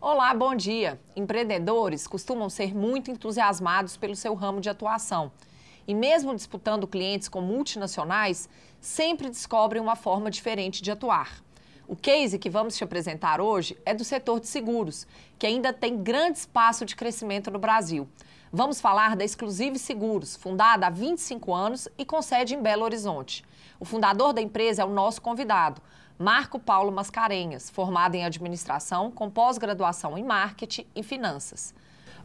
Olá, bom dia. Empreendedores costumam ser muito entusiasmados pelo seu ramo de atuação. E mesmo disputando clientes com multinacionais, sempre descobrem uma forma diferente de atuar. O case que vamos te apresentar hoje é do setor de seguros, que ainda tem grande espaço de crescimento no Brasil. Vamos falar da Exclusive Seguros, fundada há 25 anos e com sede em Belo Horizonte. O fundador da empresa é o nosso convidado, Marco Paulo Mascarenhas, formado em administração com pós-graduação em marketing e finanças.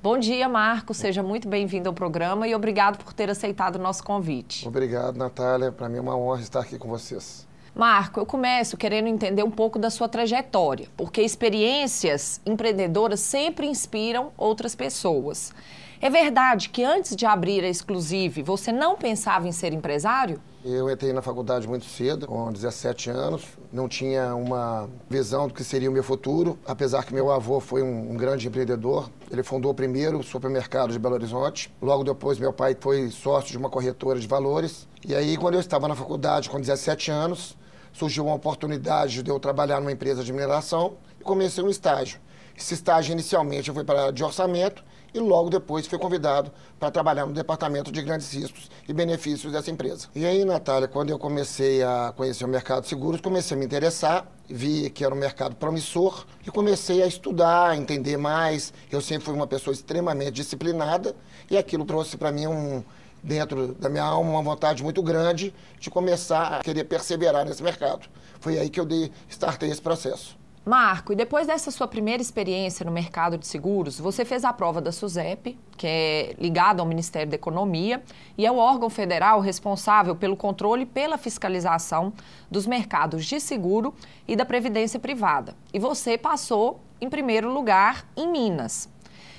Bom dia, Marco. Seja muito bem-vindo ao programa e obrigado por ter aceitado o nosso convite. Obrigado, Natália. Para mim é uma honra estar aqui com vocês. Marco, eu começo querendo entender um pouco da sua trajetória, porque experiências empreendedoras sempre inspiram outras pessoas. É verdade que antes de abrir a Exclusive, você não pensava em ser empresário? Eu entrei na faculdade muito cedo, com 17 anos. Não tinha uma visão do que seria o meu futuro, apesar que meu avô foi um, um grande empreendedor. Ele fundou o primeiro supermercado de Belo Horizonte. Logo depois, meu pai foi sócio de uma corretora de valores. E aí, quando eu estava na faculdade, com 17 anos, surgiu uma oportunidade de eu trabalhar numa empresa de mineração e comecei um estágio. Esse estágio, inicialmente, eu fui para a área de orçamento e logo depois fui convidado para trabalhar no departamento de grandes riscos e benefícios dessa empresa. E aí, Natália, quando eu comecei a conhecer o mercado de seguros, comecei a me interessar, vi que era um mercado promissor e comecei a estudar, a entender mais. Eu sempre fui uma pessoa extremamente disciplinada e aquilo trouxe para mim um dentro da minha alma uma vontade muito grande de começar a querer perseverar nesse mercado. Foi aí que eu dei, startei esse processo. Marco, e depois dessa sua primeira experiência no mercado de seguros, você fez a prova da SUSEP, que é ligada ao Ministério da Economia, e é o órgão federal responsável pelo controle e pela fiscalização dos mercados de seguro e da previdência privada. E você passou em primeiro lugar em Minas.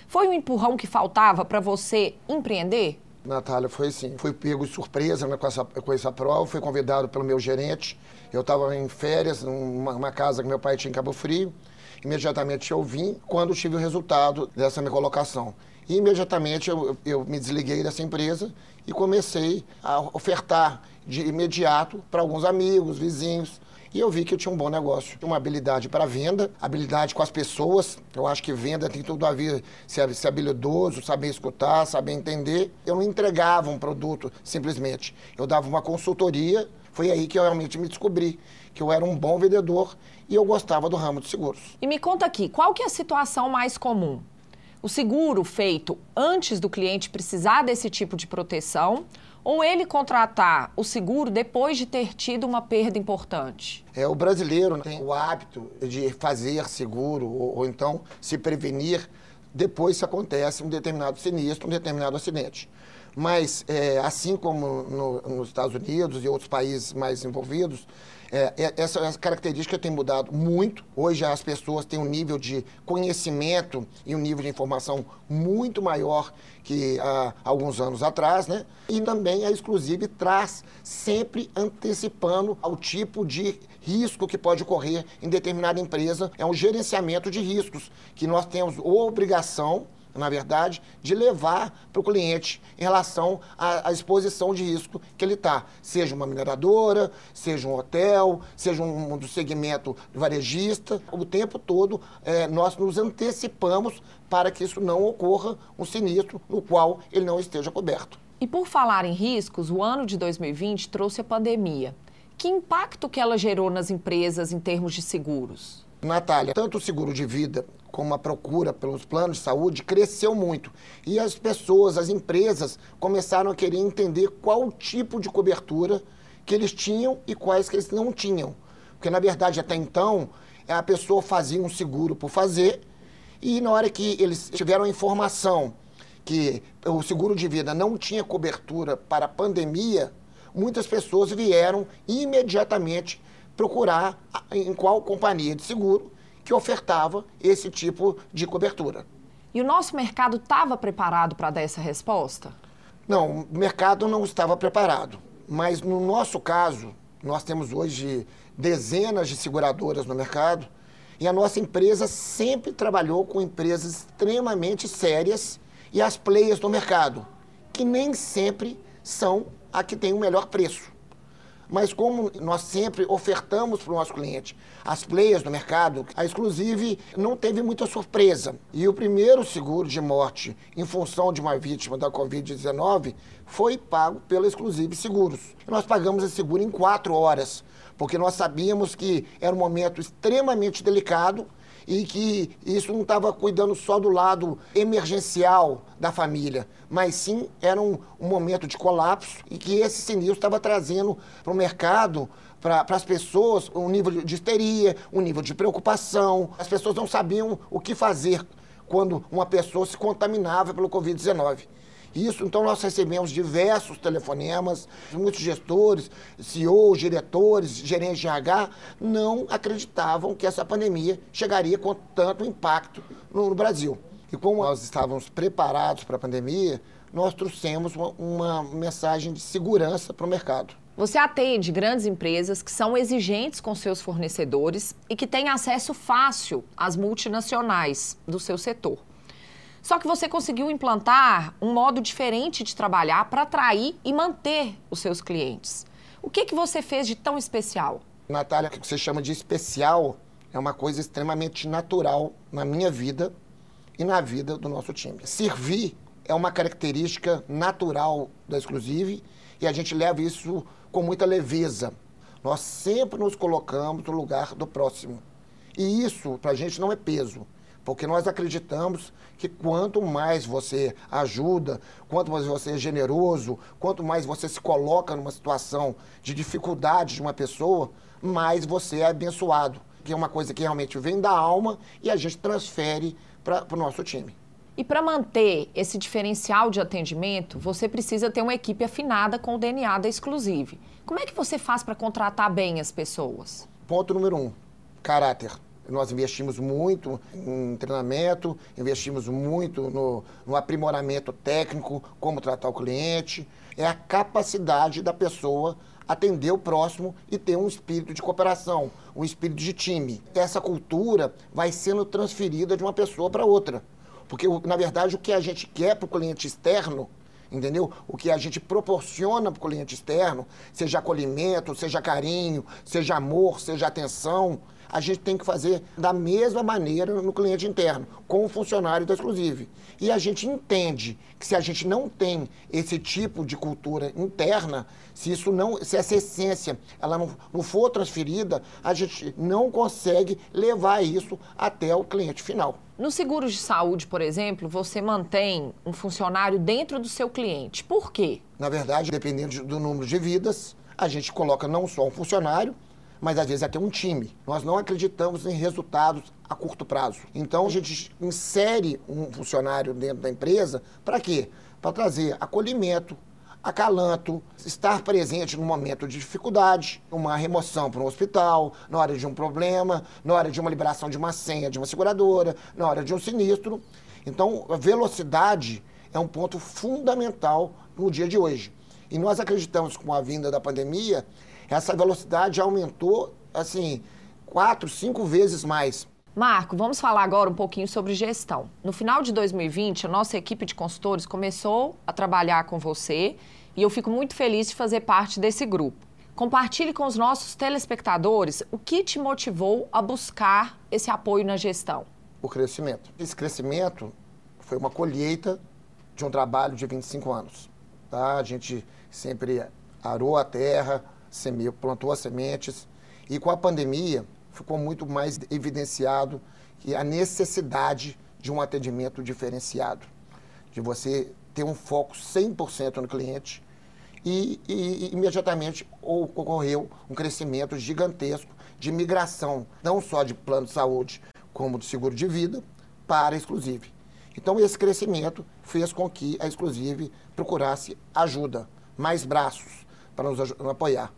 Foi um empurrão que faltava para você empreender? Natália, foi assim. Fui pego de surpresa né, com, essa, com essa prova, fui convidado pelo meu gerente. Eu estava em férias, numa casa que meu pai tinha em Cabo Frio. Imediatamente eu vim quando tive o resultado dessa minha colocação. E imediatamente eu, eu me desliguei dessa empresa e comecei a ofertar de imediato para alguns amigos, vizinhos, e eu vi que eu tinha um bom negócio. Uma habilidade para venda, habilidade com as pessoas. Eu acho que venda tem tudo a ver ser, ser habilidoso, saber escutar, saber entender. Eu não entregava um produto simplesmente. Eu dava uma consultoria. Foi aí que eu realmente me descobri que eu era um bom vendedor e eu gostava do ramo de seguros. E me conta aqui, qual que é a situação mais comum? O seguro feito antes do cliente precisar desse tipo de proteção ou ele contratar o seguro depois de ter tido uma perda importante? É, o brasileiro tem o hábito de fazer seguro ou, ou então se prevenir depois se acontece um determinado sinistro, um determinado acidente. Mas, é, assim como no, nos Estados Unidos e outros países mais envolvidos, é, é, essa, essa, característica tem mudado muito. Hoje as pessoas têm um nível de conhecimento e um nível de informação muito maior que há alguns anos atrás, né? E também a Exclusive traz sempre antecipando ao tipo de risco que pode ocorrer em determinada empresa. É um gerenciamento de riscos que nós temos obrigação na verdade, de levar para o cliente em relação à, à, exposição de risco que ele está. Seja uma mineradora, seja um hotel, seja um, um do segmento varejista. O tempo todo é, nós nos antecipamos para que isso não ocorra um sinistro no qual ele não esteja coberto. E por falar em riscos, o ano de 2020 trouxe a pandemia. Que impacto que ela gerou nas empresas em termos de seguros? Natália, tanto o seguro de vida como a procura pelos planos de saúde cresceu muito. E as pessoas, as empresas, começaram a querer entender qual tipo de cobertura que eles tinham e quais que eles não tinham. Porque, na verdade, até então, a pessoa fazia um seguro por fazer e na hora que eles tiveram a informação que o seguro de vida não tinha cobertura para a pandemia, muitas pessoas vieram imediatamente procurar em qual companhia de seguro que ofertava esse tipo de cobertura. E o nosso mercado estava preparado para dar essa resposta? Não, o mercado não estava preparado. Mas no nosso caso, nós temos hoje dezenas de seguradoras no mercado e a nossa empresa sempre trabalhou com empresas extremamente sérias e as players do mercado, que nem sempre são a que tem o melhor preço. Mas como nós sempre ofertamos para o nosso cliente as players do mercado, a Exclusive não teve muita surpresa. E o primeiro seguro de morte em função de uma vítima da Covid-19 foi pago pela Exclusive Seguros. Nós pagamos esse seguro em quatro horas, porque nós sabíamos que era um momento extremamente delicado e que isso não estava cuidando só do lado emergencial da família, mas sim era um, um momento de colapso e que esse sinistro estava trazendo para o mercado para as pessoas um nível de histeria, um nível de preocupação. As pessoas não sabiam o que fazer quando uma pessoa se contaminava pelo Covid-19. Isso, então, nós recebemos diversos telefonemas, muitos gestores, CEOs, diretores, gerentes de RH, não acreditavam que essa pandemia chegaria com tanto impacto no Brasil. E como nós estávamos preparados para a pandemia, nós trouxemos uma, uma mensagem de segurança para o mercado. Você atende grandes empresas que são exigentes com seus fornecedores e que têm acesso fácil às multinacionais do seu setor. Só que você conseguiu implantar um modo diferente de trabalhar para atrair e manter os seus clientes. O que, que você fez de tão especial? Natália, o que você chama de especial é uma coisa extremamente natural na minha vida e na vida do nosso time. Servir é uma característica natural da Exclusive e a gente leva isso com muita leveza. Nós sempre nos colocamos no lugar do próximo. E isso, para a gente, não é peso. Porque nós acreditamos que quanto mais você ajuda, quanto mais você é generoso, quanto mais você se coloca numa situação de dificuldade de uma pessoa, mais você é abençoado. Que é uma coisa que realmente vem da alma e a gente transfere para o nosso time. E para manter esse diferencial de atendimento, você precisa ter uma equipe afinada com o DNA da Exclusive. Como é que você faz para contratar bem as pessoas? Ponto número um: caráter. Nós investimos muito em treinamento, investimos muito no, no, aprimoramento técnico, como tratar o cliente. É a capacidade da pessoa atender o próximo e ter um espírito de cooperação, um espírito de time. Essa cultura vai sendo transferida de uma pessoa para outra. Porque, na verdade, o que a gente quer para o cliente externo entendeu? O que a gente proporciona para o cliente externo, seja acolhimento, seja carinho, seja amor, seja atenção, a gente tem que fazer da mesma maneira no cliente interno, com o funcionário da Exclusive. E a gente entende que se a gente não tem esse tipo de cultura interna, se isso não, se essa essência ela não, não for transferida, a gente não consegue levar isso até o cliente final. No seguro de saúde, por exemplo, você mantém um funcionário dentro do seu cliente. Por quê? Na verdade, dependendo do número de vidas, a gente coloca não só um funcionário, mas às vezes até um time. Nós não acreditamos em resultados a curto prazo. Então a gente insere um funcionário dentro da empresa para quê? Para trazer acolhimento, acalanto, estar presente no momento de dificuldade, uma remoção para um hospital, na hora de um problema, na hora de uma liberação de uma senha de uma seguradora, na hora de um sinistro. Então, a velocidade é um ponto fundamental no dia de hoje. E nós acreditamos que com a vinda da pandemia, essa velocidade aumentou, assim, quatro, cinco vezes mais. Marco, vamos falar agora um pouquinho sobre gestão. No final de 2020, a nossa equipe de consultores começou a trabalhar com você e eu fico muito feliz de fazer parte desse grupo. Compartilhe com os nossos telespectadores o que te motivou a buscar esse apoio na gestão. O crescimento. Esse crescimento foi uma colheita de um trabalho de 25 anos. Tá? A gente sempre arou a terra, semeou, plantou as sementes. E com a pandemia, ficou muito mais evidenciado que a necessidade de um atendimento diferenciado, de você ter um foco 100% no cliente. E, e, imediatamente ocorreu um crescimento gigantesco de migração, não só de plano de saúde, como de seguro de vida, para a Exclusive. Então, esse crescimento fez com que a Exclusive procurasse ajuda, mais braços para nos apoiar.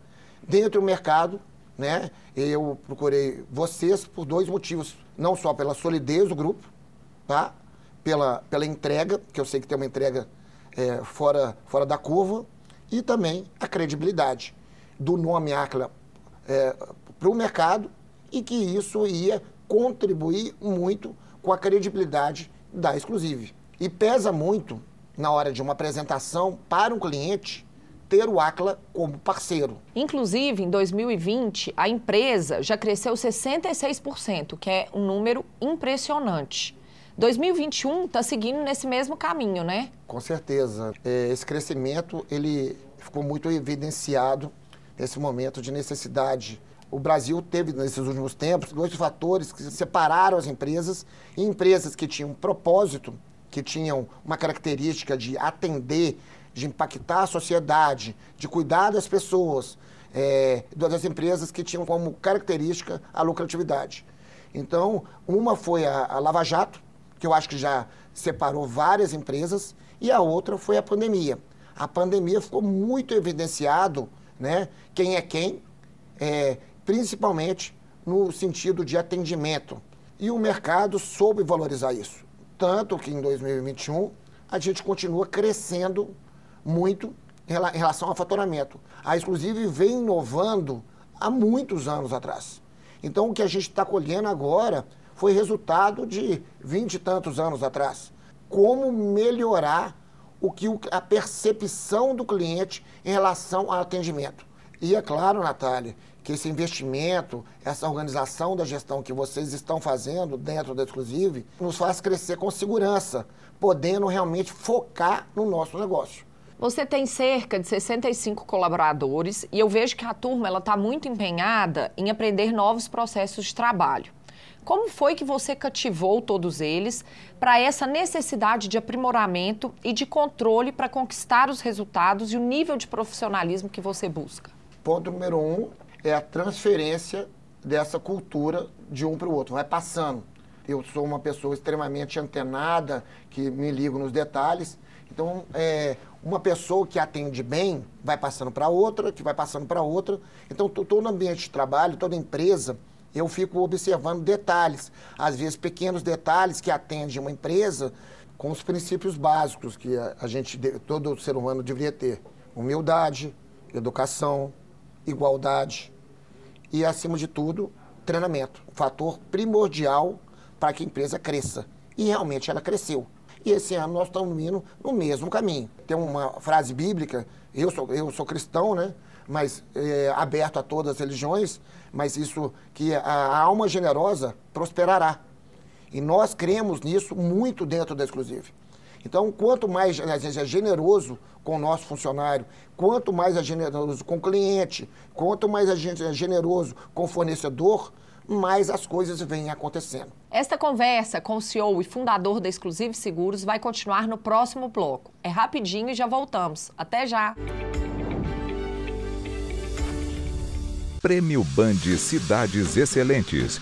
Dentro do mercado, né, eu procurei vocês por dois motivos. Não só pela solidez do grupo, tá? pela, pela entrega, que eu sei que tem uma entrega é, fora, fora da curva, e também a credibilidade do nome Acla é, para o mercado e que isso ia contribuir muito com a credibilidade da Exclusive. E pesa muito, na hora de uma apresentação para um cliente, ter o Acla como parceiro. Inclusive, em 2020, a empresa já cresceu 66%, que é um número impressionante. 2021 está seguindo nesse mesmo caminho, né? Com certeza. É, esse crescimento ele ficou muito evidenciado nesse momento de necessidade. O Brasil teve, nesses últimos tempos, dois fatores que separaram as empresas, e empresas que tinham propósito, que tinham uma característica de atender, de impactar a sociedade, de cuidar das pessoas, é, das empresas que tinham como característica a lucratividade. Então, uma foi a, a Lava Jato, que eu acho que já separou várias empresas, e a outra foi a pandemia. A pandemia ficou muito evidenciado né, quem é quem, é, principalmente no sentido de atendimento. E o mercado soube valorizar isso. Tanto que em 2021 a gente continua crescendo muito em relação ao faturamento. A Exclusive vem inovando há muitos anos atrás. Então o que a gente está colhendo agora foi resultado de vinte e tantos anos atrás. Como melhorar o que a percepção do cliente em relação ao atendimento. E é claro, Natália, que esse investimento, essa organização da gestão que vocês estão fazendo dentro da Exclusive, nos faz crescer com segurança, podendo realmente focar no nosso negócio. Você tem cerca de 65 colaboradores e eu vejo que a turma está muito empenhada em aprender novos processos de trabalho. Como foi que você cativou todos eles para essa necessidade de aprimoramento e de controle para conquistar os resultados e o nível de profissionalismo que você busca? Ponto número um é a transferência dessa cultura de um para o outro, vai passando. Eu sou uma pessoa extremamente antenada, que me ligo nos detalhes. Então, é, uma pessoa que atende bem vai passando para outra, que vai passando para outra. Então, todo ambiente de trabalho, toda empresa eu fico observando detalhes, às vezes pequenos detalhes que atendem uma empresa com os princípios básicos que a, gente, todo ser humano deveria ter: humildade, educação, igualdade e, acima de tudo, treinamento. Fator primordial para que a empresa cresça. E realmente ela cresceu. E esse ano nós estamos indo no mesmo caminho. Tem uma frase bíblica, eu sou, eu sou cristão, né? mas é, aberto a todas as religiões, mas isso que a alma generosa prosperará. E nós cremos nisso muito dentro da Exclusive. Então, quanto mais a gente é generoso com o nosso funcionário, quanto mais é generoso com o cliente, quanto mais a gente é generoso com o fornecedor, mais as coisas vêm acontecendo. Esta conversa com o CEO e fundador da Exclusive Seguros vai continuar no próximo bloco. É rapidinho e já voltamos. Até já! Prêmio Band Cidades Excelentes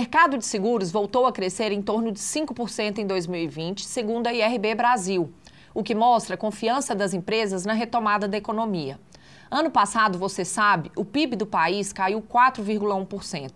Mercado de seguros voltou a crescer em torno de 5% em 2020, segundo a IRB Brasil, o que mostra a confiança das empresas na retomada da economia. Ano passado, você sabe, o PIB do país caiu 4,1%.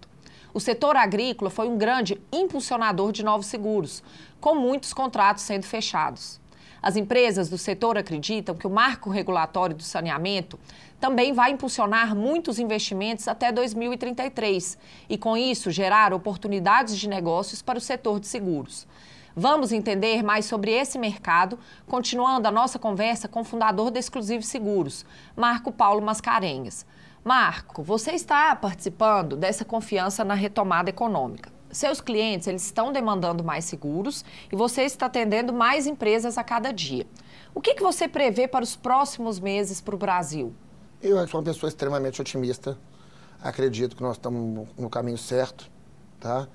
O setor agrícola foi um grande impulsionador de novos seguros, com muitos contratos sendo fechados. As empresas do setor acreditam que o marco regulatório do saneamento também vai impulsionar muitos investimentos até 2033 e, com isso, gerar oportunidades de negócios para o setor de seguros. Vamos entender mais sobre esse mercado, continuando a nossa conversa com o fundador da Exclusive Seguros, Marco Paulo Mascarenhas. Marco, você está participando dessa confiança na retomada econômica. Seus clientes eles estão demandando mais seguros e você está atendendo mais empresas a cada dia. O que, que você prevê para os próximos meses para o Brasil? Eu sou uma pessoa extremamente otimista. Acredito que nós estamos no caminho certo, tá?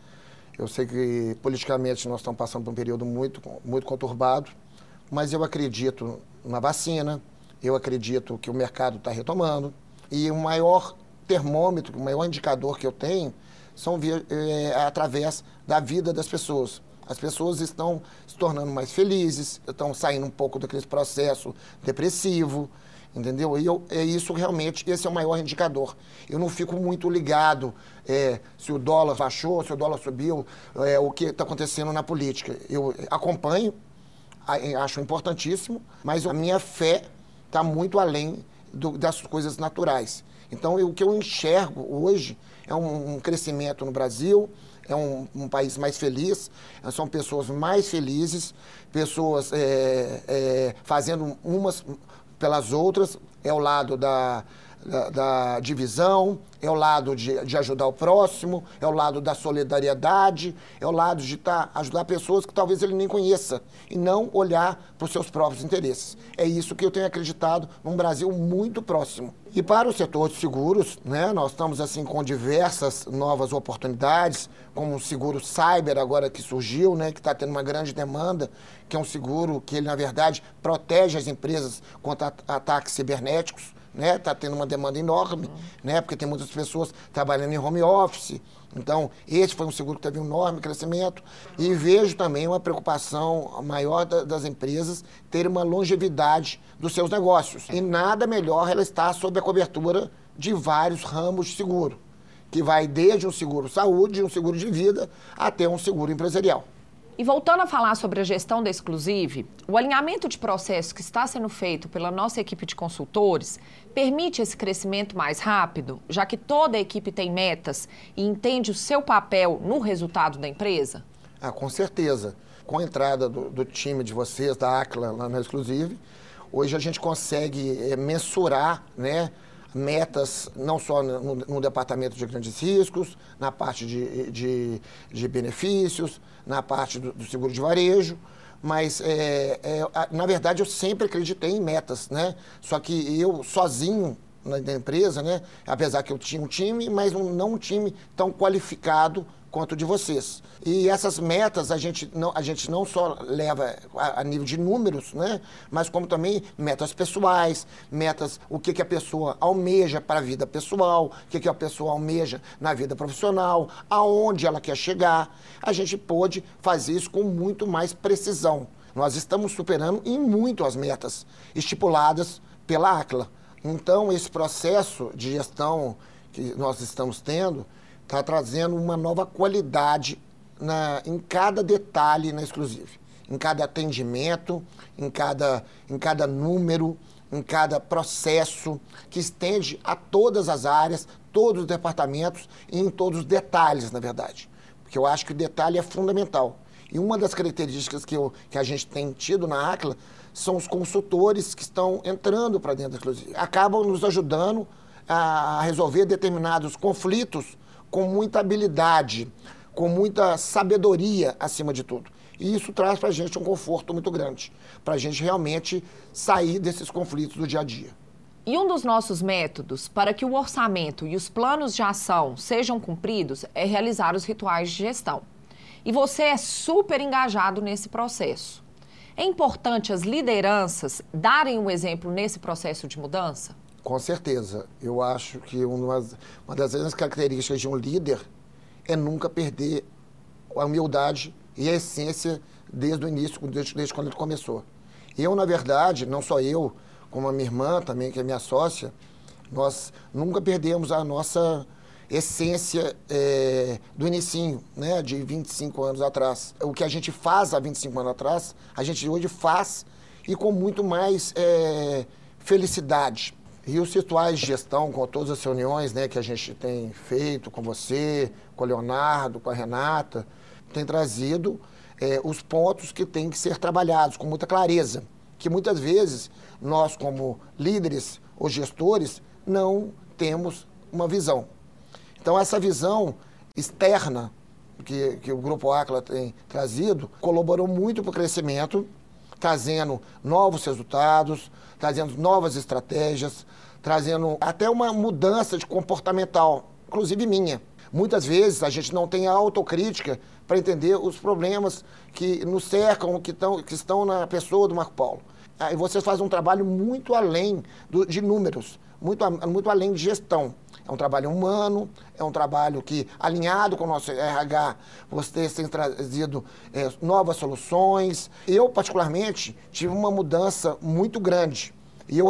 Eu sei que politicamente nós estamos passando por um período muito, muito conturbado, mas eu acredito na vacina, eu acredito que o mercado está retomando e o maior termômetro, o maior indicador que eu tenho são é, através da vida das pessoas. As pessoas estão se tornando mais felizes, estão saindo um pouco daquele processo depressivo, entendeu? E eu, é isso realmente, esse é o maior indicador. Eu não fico muito ligado é, se o dólar baixou, se o dólar subiu, é, o que está acontecendo na política. Eu acompanho, acho importantíssimo, mas a minha fé está muito além do, das coisas naturais. Então, eu, o que eu enxergo hoje é um, um crescimento no Brasil, é um, um, país mais feliz, são pessoas mais felizes, pessoas é, é, fazendo umas pelas outras, é o lado da, da, da divisão, é o lado de, de, ajudar o próximo, é o lado da solidariedade, é o lado de tá, ajudar pessoas que talvez ele nem conheça e não olhar para os seus próprios interesses. É isso que eu tenho acreditado num Brasil muito próximo. E para o setor de seguros, né, nós estamos assim com diversas novas oportunidades, como o seguro cyber agora que surgiu, né, que está tendo uma grande demanda, que é um seguro que ele na verdade protege as empresas contra ataques cibernéticos né? Está tendo uma demanda enorme, uhum. né? Porque tem muitas pessoas trabalhando em home office. Então, esse foi um seguro que teve um enorme crescimento. E vejo também uma preocupação maior da, das empresas terem uma longevidade dos seus negócios. E nada melhor ela estar sob a cobertura de vários ramos de seguro, que vai desde um seguro saúde, um seguro de vida, até um seguro empresarial. E voltando a falar sobre a gestão da Exclusive, o alinhamento de processo que está sendo feito pela nossa equipe de consultores permite esse crescimento mais rápido, já que toda a equipe tem metas e entende o seu papel no resultado da empresa? Ah, com certeza. Com a entrada do, do time de vocês, da ACLA, lá na Exclusive, hoje a gente consegue é, mensurar, né? Metas não só no, no, departamento de grandes riscos, na parte de, de, de benefícios, na parte do, do, seguro de varejo, mas é, é, na verdade eu sempre acreditei em metas, né? Só que eu sozinho na, na empresa, né? Apesar que eu tinha um time, mas não um time tão qualificado quanto de vocês. E essas metas a gente não, a gente não só leva a, a nível de números, né? mas como também metas pessoais, metas, o que, que a pessoa almeja para a vida pessoal, o que, que a pessoa almeja na vida profissional, aonde ela quer chegar. A gente pôde fazer isso com muito mais precisão. Nós estamos superando em muito as metas estipuladas pela ACLA. Então, esse processo de gestão que nós estamos tendo, está trazendo uma nova qualidade na, em cada detalhe na Exclusive. Em cada atendimento, em cada, em cada número, em cada processo, que estende a todas as áreas, todos os departamentos e em todos os detalhes, na verdade. Porque eu acho que o detalhe é fundamental. E uma das características que, eu, que a gente tem tido na ACLA são os consultores que estão entrando para dentro da Exclusive. Acabam nos ajudando a resolver determinados conflitos com muita habilidade, com muita sabedoria acima de tudo. E isso traz para a gente um conforto muito grande, para a gente realmente sair desses conflitos do dia a dia. E um dos nossos métodos para que o orçamento e os planos de ação sejam cumpridos é realizar os rituais de gestão. E você é super engajado nesse processo. É importante as lideranças darem um exemplo nesse processo de mudança? Com certeza. Eu acho que uma, uma das grandes características de um líder é nunca perder a humildade e a essência desde o início, desde, desde quando ele começou. Eu, na verdade, não só eu, como a minha irmã também, que é minha sócia, nós nunca perdemos a nossa essência é, do inicinho, né, de 25 anos atrás. O que a gente faz há 25 anos atrás, a gente hoje faz e com muito mais é, felicidade. E os rituais de gestão, com todas as reuniões né, que a gente tem feito com você, com o Leonardo, com a Renata, tem trazido é, os pontos que têm que ser trabalhados com muita clareza. Que muitas vezes nós, como líderes ou gestores, não temos uma visão. Então, essa visão externa que, que o Grupo Acla tem trazido colaborou muito para o crescimento, trazendo novos resultados, trazendo novas estratégias, trazendo até uma mudança de comportamental, inclusive minha. Muitas vezes a gente não tem a autocrítica para entender os problemas que nos cercam, que, tão, que estão na pessoa do Marco Paulo. Aí você faz um trabalho muito além do, de números, muito, muito além de gestão. É um trabalho humano, é um trabalho que, alinhado com o nosso RH, vocês têm trazido é, novas soluções. Eu, particularmente, tive uma mudança muito grande. E eu,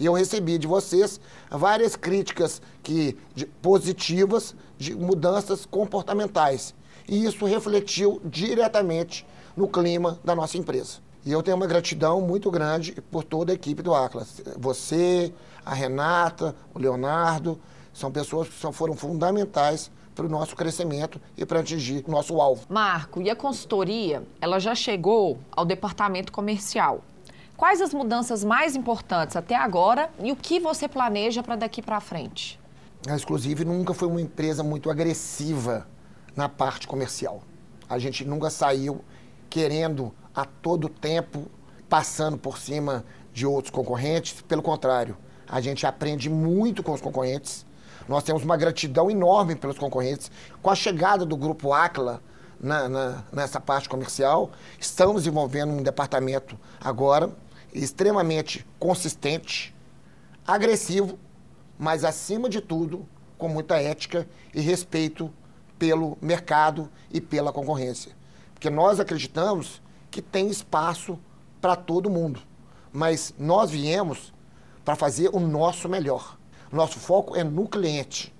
eu recebi de vocês várias críticas que, de, positivas de mudanças comportamentais. E isso refletiu diretamente no clima da nossa empresa. E eu tenho uma gratidão muito grande por toda a equipe do Atlas. Você, a Renata, o Leonardo, são pessoas que foram fundamentais para o nosso crescimento e para atingir o nosso alvo. Marco, e a consultoria, ela já chegou ao departamento comercial. Quais as mudanças mais importantes até agora e o que você planeja para daqui para frente? A Exclusive nunca foi uma empresa muito agressiva na parte comercial. A gente nunca saiu querendo a todo tempo passando por cima de outros concorrentes. Pelo contrário, a gente aprende muito com os concorrentes. Nós temos uma gratidão enorme pelos concorrentes. Com a chegada do grupo Acla na, na, nessa parte comercial, estamos desenvolvendo um departamento agora extremamente consistente, agressivo, mas acima de tudo, com muita ética e respeito pelo mercado e pela concorrência. Porque nós acreditamos que tem espaço para todo mundo, mas nós viemos para fazer o nosso melhor. Nosso foco é no cliente.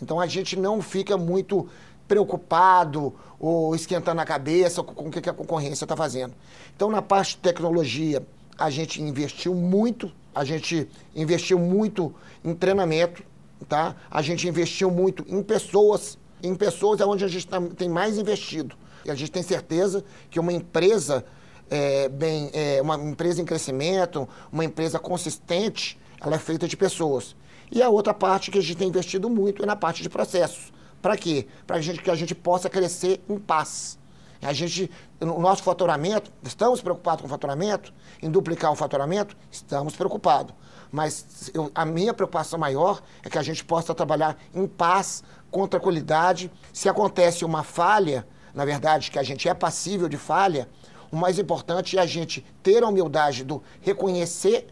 Então a gente não fica muito preocupado ou esquentando a cabeça com o que a concorrência está fazendo. Então, na parte de tecnologia, a gente investiu muito, a gente investiu muito em treinamento, tá? A gente investiu muito em pessoas, em pessoas é onde a gente tá, tem mais investido. E a gente tem certeza que uma empresa é, bem, é, uma empresa em crescimento, uma empresa consistente, ela é feita de pessoas. E a outra parte que a gente tem investido muito é na parte de processos. Para quê? Para que a gente possa crescer em paz. A gente, o nosso faturamento, estamos preocupados com o faturamento, em duplicar o faturamento, estamos preocupados. Mas eu, a minha preocupação maior é que a gente possa trabalhar em paz, com tranquilidade. Se acontece uma falha, na verdade, que a gente é passível de falha, o mais importante é a gente ter a humildade do reconhecer,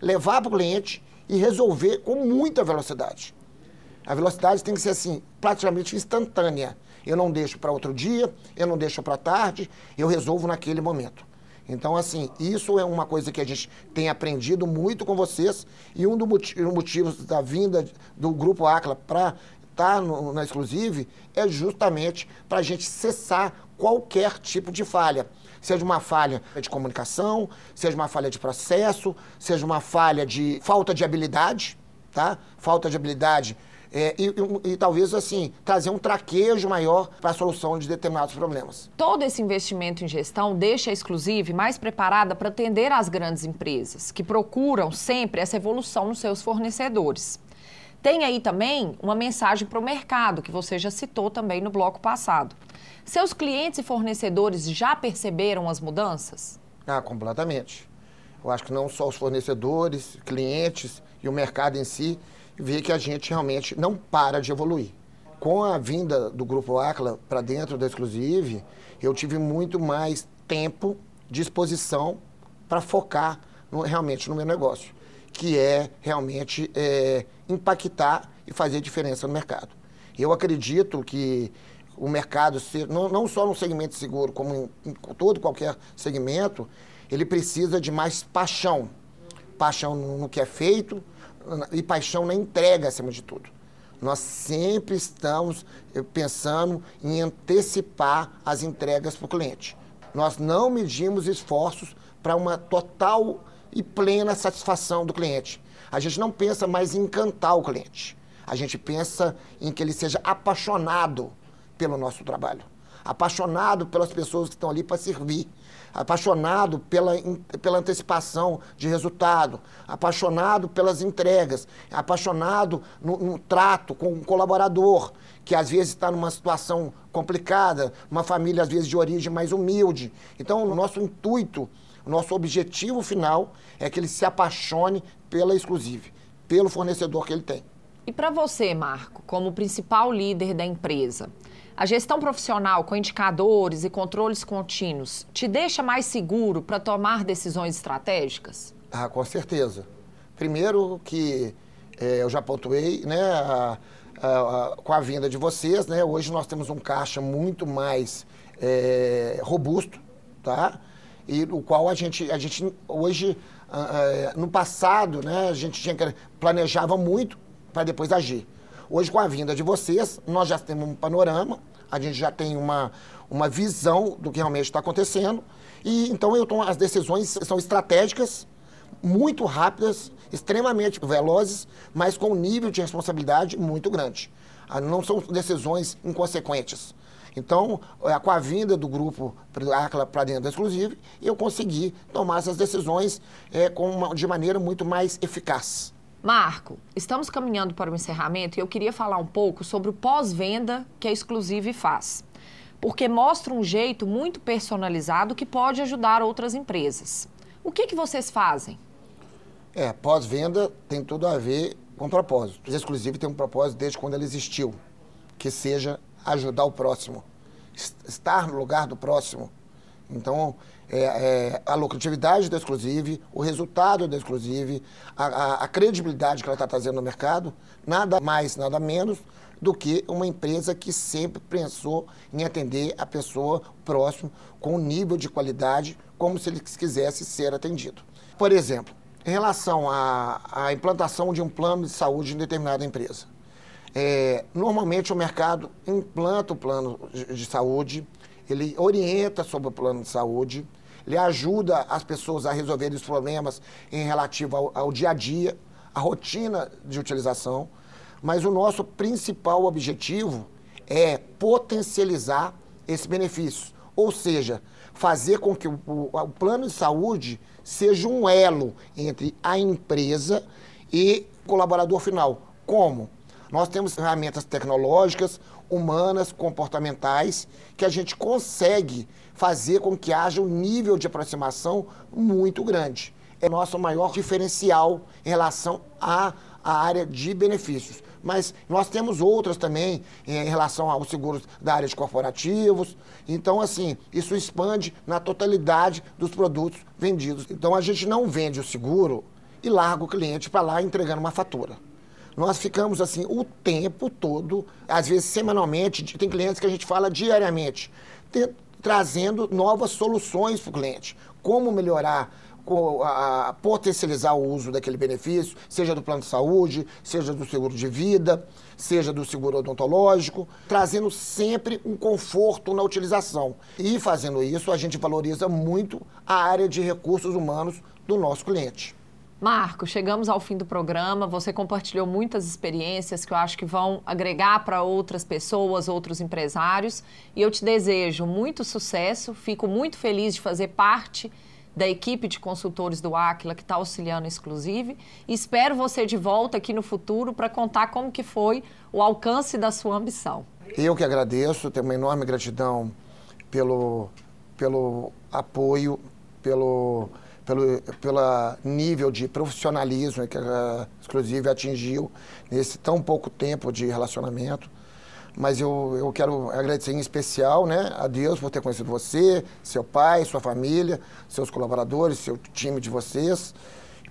levar para o cliente e resolver com muita velocidade. A velocidade tem que ser assim, praticamente instantânea. Eu não deixo para outro dia, eu não deixo para tarde, eu resolvo naquele momento. Então, assim, isso é uma coisa que a gente tem aprendido muito com vocês e um dos motivos da vinda do Grupo Acla para estar tá na Exclusive é justamente para a gente cessar qualquer tipo de falha. Seja uma falha de comunicação, seja uma falha de processo, seja uma falha de falta de habilidade, tá? Falta de habilidade é, e, e, e, talvez assim trazer um traquejo maior para a solução de determinados problemas. Todo esse investimento em gestão deixa a Exclusive mais preparada para atender as grandes empresas, que procuram sempre essa evolução nos seus fornecedores. Tem aí também uma mensagem para o mercado, que você já citou também no bloco passado. Seus clientes e fornecedores já perceberam as mudanças? Ah, completamente. Eu acho que não só os fornecedores, clientes e o mercado em si vê que a gente realmente não para de evoluir. Com a vinda do Grupo Acla para dentro da Exclusive, eu tive muito mais tempo, disposição para focar no, realmente no meu negócio, que é realmente é, impactar e fazer diferença no mercado. Eu acredito que o mercado, não, só no segmento seguro, como em, todo qualquer segmento, ele precisa de mais paixão. Paixão no, no que é feito, e paixão na entrega, acima de tudo. Nós sempre estamos eh, pensando em antecipar as entregas para o cliente. Nós não medimos esforços para uma total e plena satisfação do cliente. A gente não pensa mais em encantar o cliente. A gente pensa em que ele seja apaixonado pelo nosso trabalho. apaixonado pelas pessoas que estão ali para servir, apaixonado pela, pela antecipação de resultado, apaixonado pelas entregas, apaixonado no, no trato com o colaborador, que às vezes está numa situação complicada, uma família às vezes de origem mais humilde. Então, o nosso intuito, o nosso objetivo final é que ele se apaixone pela Exclusive, pelo fornecedor que ele tem. E para você, Marco, como principal líder da empresa, a gestão profissional com indicadores e controles contínuos te deixa mais seguro para tomar decisões estratégicas? Ah, com certeza. Primeiro que é, eu já pontuei, né, a, a, a, com a vinda de vocês, né, hoje nós temos um caixa muito mais é, robusto, tá? E o qual a gente, a gente hoje, no passado, né, a gente tinha planejava muito para depois agir. Hoje, com a vinda de vocês, nós já temos um panorama, a gente já tem uma, uma visão do que realmente está acontecendo. E então eu tomo, as decisões são estratégicas, muito rápidas, extremamente velozes, mas com um nível de responsabilidade muito grande. Ah, não são decisões inconsequentes. Então, é, com a vinda do grupo para dentro da Exclusive, eu consegui tomar essas decisões é, com uma, de maneira muito mais eficaz. Marco, estamos caminhando para o encerramento e eu queria falar um pouco sobre o pós-venda que a Exclusive faz. Porque mostra um jeito muito personalizado que pode ajudar outras empresas. O que, que vocês fazem? É, pós-venda tem tudo a ver com propósito. A Exclusive tem um propósito desde quando ela existiu, que seja ajudar o próximo, estar no lugar do próximo. Então, é, é, a lucratividade da Exclusive, o resultado da Exclusive, a, a, a credibilidade que ela está trazendo no mercado, nada mais, nada menos do que uma empresa que sempre pensou em atender a pessoa próximo com um nível de qualidade como se ele quisesse ser atendido. Por exemplo, em relação à, à implantação de um plano de saúde em determinada empresa. É, normalmente o mercado implanta o plano de, de saúde, ele orienta sobre o plano de saúde, ele ajuda as pessoas a resolverem os problemas em relativo ao, ao dia a dia, a rotina de utilização, mas o nosso principal objetivo é potencializar esse benefício, ou seja, fazer com que o, o, o plano de saúde seja um elo entre a empresa e o colaborador final. Como? Nós temos ferramentas tecnológicas, humanas, comportamentais, que a gente consegue fazer com que haja um nível de aproximação muito grande. É nosso maior diferencial em relação à, à área de benefícios. Mas nós temos outras também em relação aos seguros da área de corporativos. Então, assim, isso expande na totalidade dos produtos vendidos. Então, a gente não vende o seguro e larga o cliente para lá entregando uma fatura. Nós ficamos assim o tempo todo, às vezes semanalmente, tem clientes que a gente fala diariamente, trazendo novas soluções para o cliente. Como melhorar, a, potencializar o uso daquele benefício, seja do plano de saúde, seja do seguro de vida, seja do seguro odontológico, trazendo sempre um conforto na utilização. E fazendo isso, a gente valoriza muito a área de recursos humanos do nosso cliente. Marco, chegamos ao fim do programa. Você compartilhou muitas experiências que eu acho que vão agregar para outras pessoas, outros empresários. E eu te desejo muito sucesso. Fico muito feliz de fazer parte da equipe de consultores do Aquila que está auxiliando Exclusive. Espero você de volta aqui no futuro para contar como que foi o alcance da sua ambição. Eu que agradeço, tenho uma enorme gratidão pelo, pelo apoio, pelo pelo pela nível de profissionalismo que a Exclusive atingiu nesse tão pouco tempo de relacionamento. Mas eu, eu quero agradecer em especial né, a Deus por ter conhecido você, seu pai, sua família, seus colaboradores, seu time de vocês.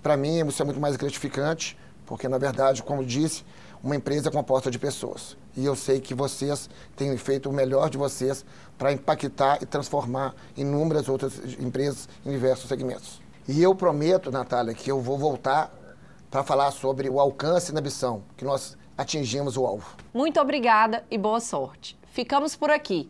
Para mim, isso é muito mais gratificante, porque, na verdade, como disse, uma empresa composta de pessoas. E eu sei que vocês têm feito o melhor de vocês para impactar e transformar inúmeras outras empresas em diversos segmentos. E eu prometo, Natália, que eu vou voltar para falar sobre o alcance na missão, que nós atingimos o alvo. Muito obrigada e boa sorte. Ficamos por aqui.